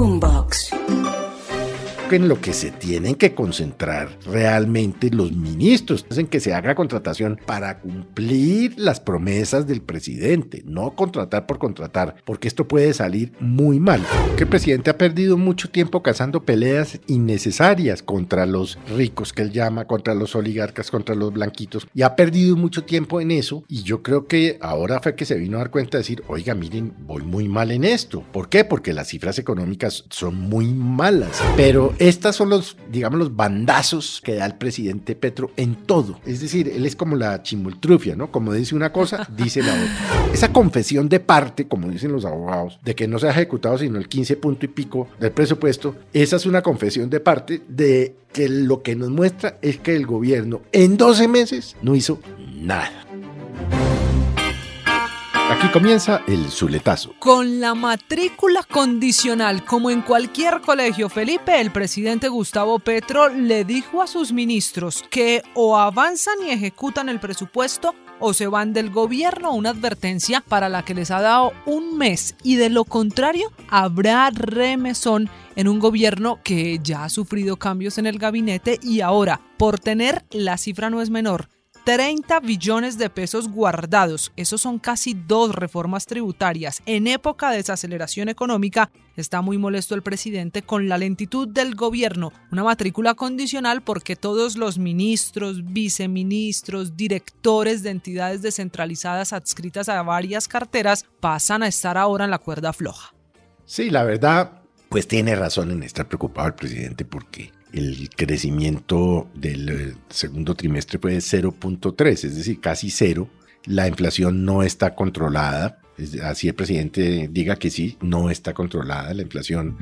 rumbo. Boombox en lo que se tienen que concentrar realmente los ministros, es en que se haga contratación para cumplir las promesas del presidente, no contratar por contratar, porque esto puede salir muy mal. Que el presidente ha perdido mucho tiempo cazando peleas innecesarias contra los ricos que él llama, contra los oligarcas, contra los blanquitos, y ha perdido mucho tiempo en eso, y yo creo que ahora fue que se vino a dar cuenta de decir, oiga, miren, voy muy mal en esto. ¿Por qué? Porque las cifras económicas son muy malas, pero estos son los, digamos, los bandazos que da el presidente Petro en todo. Es decir, él es como la chimultrufia, ¿no? Como dice una cosa, dice la otra. Esa confesión de parte, como dicen los abogados, de que no se ha ejecutado sino el 15 punto y pico del presupuesto, esa es una confesión de parte de que lo que nos muestra es que el gobierno en 12 meses no hizo nada. Aquí comienza el Zuletazo. Con la matrícula condicional, como en cualquier colegio, Felipe, el presidente Gustavo Petro le dijo a sus ministros que o avanzan y ejecutan el presupuesto o se van del gobierno, una advertencia para la que les ha dado un mes y de lo contrario habrá remesón en un gobierno que ya ha sufrido cambios en el gabinete y ahora, por tener la cifra no es menor, 30 billones de pesos guardados. Esos son casi dos reformas tributarias. En época de desaceleración económica, está muy molesto el presidente con la lentitud del gobierno. Una matrícula condicional porque todos los ministros, viceministros, directores de entidades descentralizadas adscritas a varias carteras pasan a estar ahora en la cuerda floja. Sí, la verdad, pues tiene razón en estar preocupado el presidente porque el crecimiento del eh, segundo trimestre fue de 0.3, es decir, casi cero. La inflación no está controlada. Así el presidente diga que sí, no está controlada. La inflación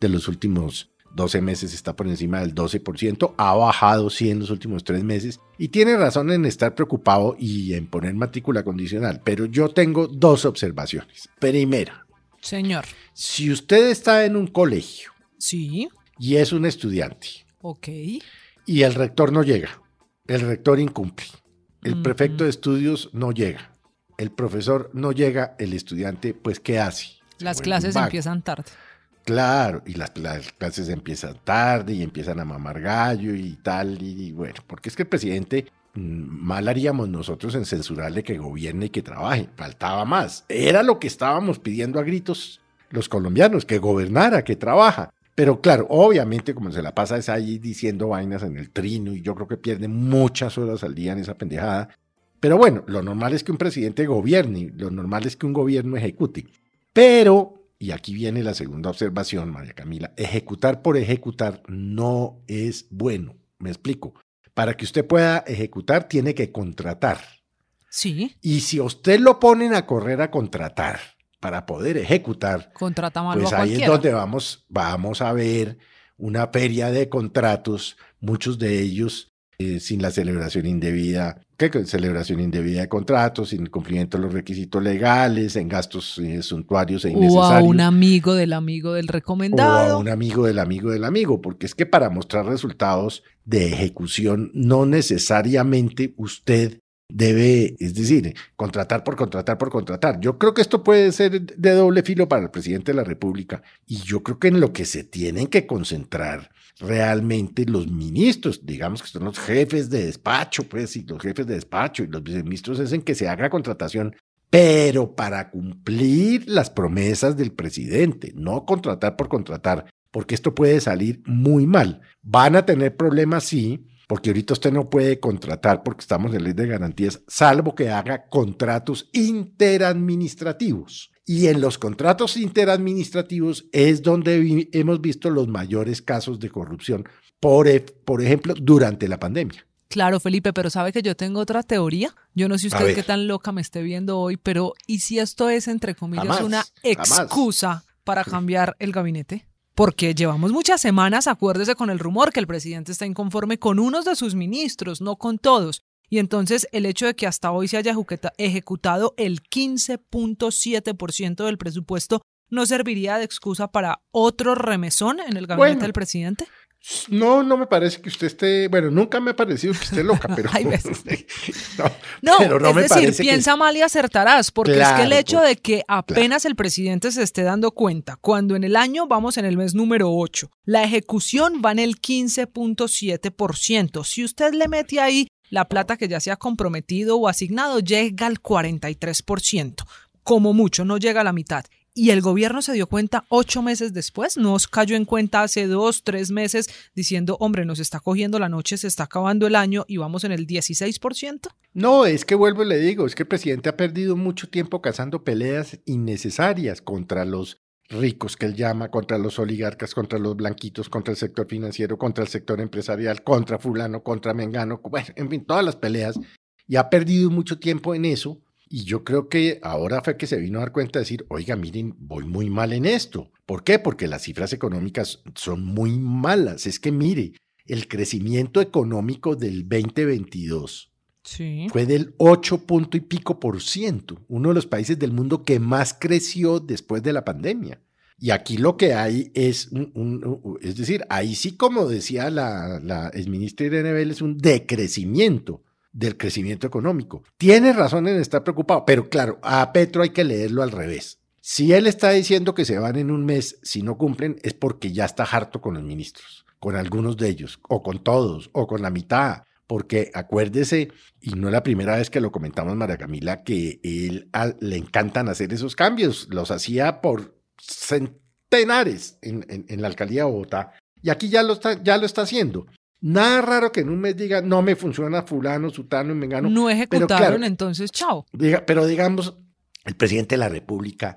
de los últimos 12 meses está por encima del 12%, ha bajado sí en los últimos tres meses y tiene razón en estar preocupado y en poner matrícula condicional. Pero yo tengo dos observaciones. Primera. Señor. Si usted está en un colegio. Sí y es un estudiante. Ok. Y el rector no llega. El rector incumple. El prefecto de estudios no llega. El profesor no llega. El estudiante, pues, ¿qué hace? Las clases empiezan tarde. Claro, y las, clases empiezan tarde y empiezan a mamar gallo y tal, y, bueno, porque es que el presidente, mm, mal haríamos nosotros en censurarle que gobierne y que trabaje, faltaba más. Era lo que estábamos pidiendo a gritos los colombianos, que gobernara, que trabaja. Pero claro, obviamente como se la pasa es ahí diciendo vainas en el trino y yo creo que pierde muchas horas al día en esa pendejada. Pero bueno, lo normal es que un presidente gobierne, lo normal es que un gobierno ejecute. Pero, y aquí viene la segunda observación, María Camila, ejecutar por ejecutar no es bueno. Me explico. Para que usted pueda ejecutar tiene que contratar. Sí. Y si usted lo ponen a correr a contratar, para poder ejecutar, pues ahí es donde vamos, vamos a ver una feria de contratos, muchos de ellos eh, sin la celebración indebida, ¿qué celebración indebida de contratos, sin cumplimiento de los requisitos legales, en gastos eh, suntuarios e innecesarios. O a un amigo del amigo del recomendado. O a un amigo del amigo del amigo, porque es que para mostrar resultados de ejecución no necesariamente usted debe, es decir, contratar por contratar por contratar. Yo creo que esto puede ser de doble filo para el presidente de la República y yo creo que en lo que se tienen que concentrar realmente los ministros, digamos que son los jefes de despacho, pues, y los jefes de despacho y los viceministros es en que se haga contratación, pero para cumplir las promesas del presidente, no contratar por contratar, porque esto puede salir muy mal. Van a tener problemas, sí, porque ahorita usted no puede contratar porque estamos en ley de garantías, salvo que haga contratos interadministrativos. Y en los contratos interadministrativos es donde hemos visto los mayores casos de corrupción, por, e, por ejemplo, durante la pandemia. Claro, Felipe, pero sabe que yo tengo otra teoría. Yo no sé usted qué tan loca me esté viendo hoy, pero ¿y si esto es, entre comillas, una excusa para cambiar el gabinete? Porque llevamos muchas semanas, acuérdese con el rumor que el presidente está inconforme con unos de sus ministros, no con todos. Y entonces el hecho de que hasta hoy se haya ejecutado el 15.7% del presupuesto no serviría de excusa para otro remesón en el gabinete del presidente? No, no me parece que usted esté, bueno, nunca me ha parecido que esté loca, pero Hay veces. no, No, pero no es me decir, que- piensa mal y acertarás, porque es que el hecho pues, de que apenas el presidente se esté dando cuenta, cuando en el año vamos en el mes número 8, la ejecución va en el 15.7%. Si usted le mete ahí la plata que ya se ha comprometido o asignado, llega al 43%. Como mucho, no llega a la mitad. Y el gobierno se dio cuenta ocho meses después, nos cayó en cuenta hace dos, tres meses diciendo, hombre, nos está cogiendo la noche, se está acabando el año y vamos en el 16%. No, es que vuelvo y le digo, es que el presidente ha perdido mucho tiempo cazando peleas innecesarias contra los ricos que él llama, contra los oligarcas, contra los blanquitos, contra el sector financiero, contra el sector empresarial, contra fulano, contra mengano, bueno, en fin, todas las peleas. Y ha perdido mucho tiempo en eso. Y yo creo que ahora fue que se vino a dar cuenta de decir, oiga, miren, voy muy mal en esto. ¿Por qué? Porque las cifras económicas son muy malas. Es que mire, el crecimiento económico del 2022 Sí. fue del 8 punto y pico por ciento, uno de los países del mundo que más creció después de la pandemia. Y aquí lo que hay es, un, un- un- es decir, ahí sí, como decía la, la exministra Irene Vélez, un decrecimiento del crecimiento económico. Tiene razón en estar preocupado, pero claro, a Petro hay que leerlo al revés. Si él está diciendo que se van en un mes si no cumplen, es porque ya está harto con los ministros, con algunos de ellos, o con todos, o con la mitad, porque acuérdese, y no es la primera vez que lo comentamos, María Camila, que él le encantan hacer esos cambios, los hacía por centenares en, en- en la alcaldía de Bogotá, y aquí ya lo está, ya lo está haciendo. Nada raro que en un mes diga, no me funciona fulano, sutano y mengano. No, pero ejecutaron, claro, entonces, chao. Diga- pero digamos, el presidente de la República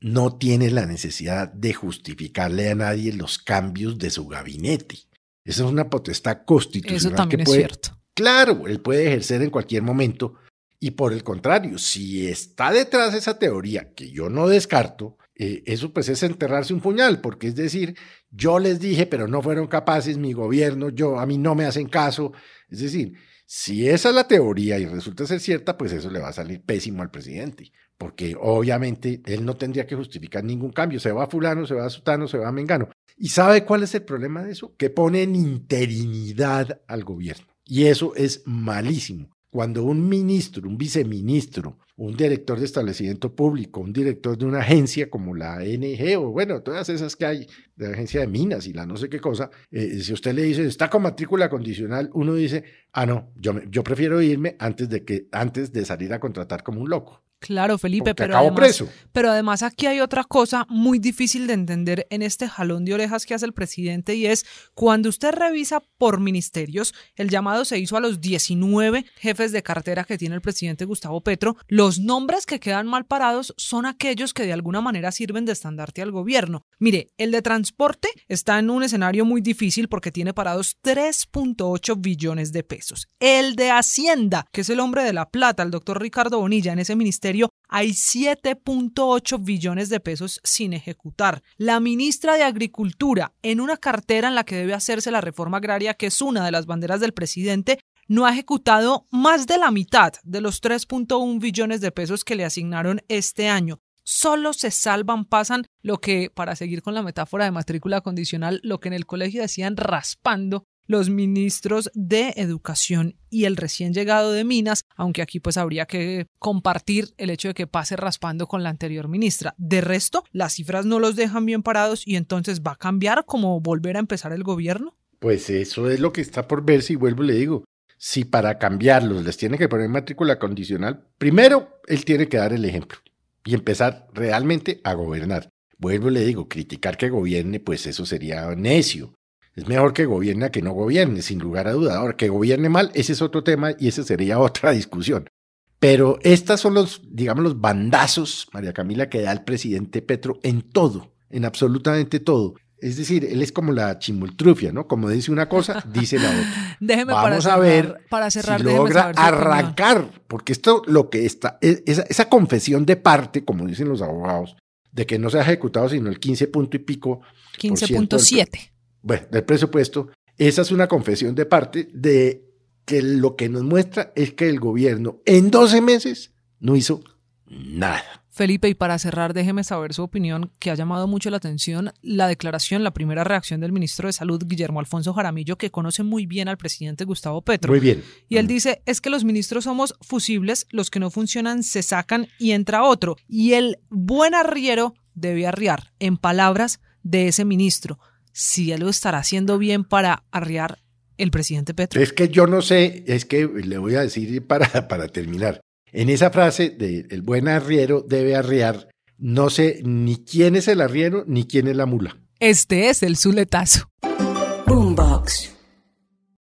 no tiene la necesidad de justificarle a nadie los cambios de su gabinete. Esa es una potestad constitucional Eso también que es puede, cierto. claro, él puede ejercer en cualquier momento. Y por el contrario, si está detrás de esa teoría, que yo no descarto, eh, eso pues es enterrarse un puñal, porque es decir, yo les dije, pero no fueron capaces, mi gobierno, yo, a mí no me hacen caso. Es decir, si esa es la teoría y resulta ser cierta, pues eso le va a salir pésimo al presidente, porque obviamente él no tendría que justificar ningún cambio. Se va a fulano, se va a sutano, se va a mengano. ¿Y sabe cuál es el problema de eso? Que pone en interinidad al gobierno. Y eso es malísimo. Cuando un ministro, un viceministro, un director de establecimiento público, un director de una agencia como la ANG o bueno, todas esas que hay, de la agencia de minas y la no sé qué cosa, eh, si usted le dice, está con matrícula condicional, uno dice, ah, no, yo, yo prefiero irme antes de, que, antes de salir a contratar como un loco. Claro, Felipe, pero acabo además, preso. pero además aquí hay otra cosa muy difícil de entender en este jalón de orejas que hace el presidente y es cuando usted revisa por ministerios, el llamado se hizo a los 19 jefes de cartera que tiene el presidente Gustavo Petro, los nombres que quedan mal parados son aquellos que de alguna manera sirven de estandarte al gobierno. Mire, el de transporte está en un escenario muy difícil porque tiene parados 3.8 billones de pesos. El de Hacienda, que es el hombre de la plata, el doctor Ricardo Bonilla, en ese ministerio hay 7.8 billones de pesos sin ejecutar. La ministra de Agricultura, en una cartera en la que debe hacerse la reforma agraria, que es una de las banderas del presidente, no ha ejecutado más de la mitad de los 3.1 billones de pesos que le asignaron este año. Solo se salvan, pasan lo que, para seguir con la metáfora de matrícula condicional, lo que en el colegio decían raspando los ministros de Educación y el recién llegado de Minas, aunque aquí pues habría que compartir el hecho de que pase raspando con la anterior ministra. De resto, las cifras no los dejan bien parados y entonces va a cambiar como volver a empezar el gobierno. Pues eso es lo que está por ver si vuelvo y le digo. Si para cambiarlos les tiene que poner matrícula condicional, primero él tiene que dar el ejemplo y empezar realmente a gobernar. Vuelvo y le digo, criticar que gobierne, pues eso sería necio. Es mejor que gobierne a que no gobierne, sin lugar a duda. Ahora, que gobierne mal, ese es otro tema y esa sería otra discusión. Pero estas son los, digamos, los bandazos, María Camila, que da el presidente Petro en todo, en absolutamente todo. Es decir, él es como la chimultrufia, ¿no? Como dice una cosa, dice la otra. Déjeme para Vamos cerrar, a ver para cerrar, si logra saber arrancar, porque esto lo que está, es- esa, esa confesión de parte, como dicen los abogados, de que no se ha ejecutado sino el 15 punto y pico por ciento del pre- 15.7. bueno, del presupuesto, esa es una confesión de parte de que lo que nos muestra es que el gobierno en 12 meses no hizo nada. Felipe, y para cerrar, déjeme saber su opinión, que ha llamado mucho la atención la declaración, la primera reacción del ministro de Salud, Guillermo Alfonso Jaramillo, que conoce muy bien al presidente Gustavo Petro. Muy bien. Y él dice, es que los ministros somos fusibles, los que no funcionan se sacan y entra otro. Y el buen arriero debe arriar, en palabras de ese ministro. Si él lo estará haciendo bien para arriar el presidente Petro. Es que yo no sé, es que le voy a decir para, para terminar. En esa frase de el buen arriero debe arriar, no sé ni quién es el arriero ni quién es la mula. Este es el Zuletazo. Boombox.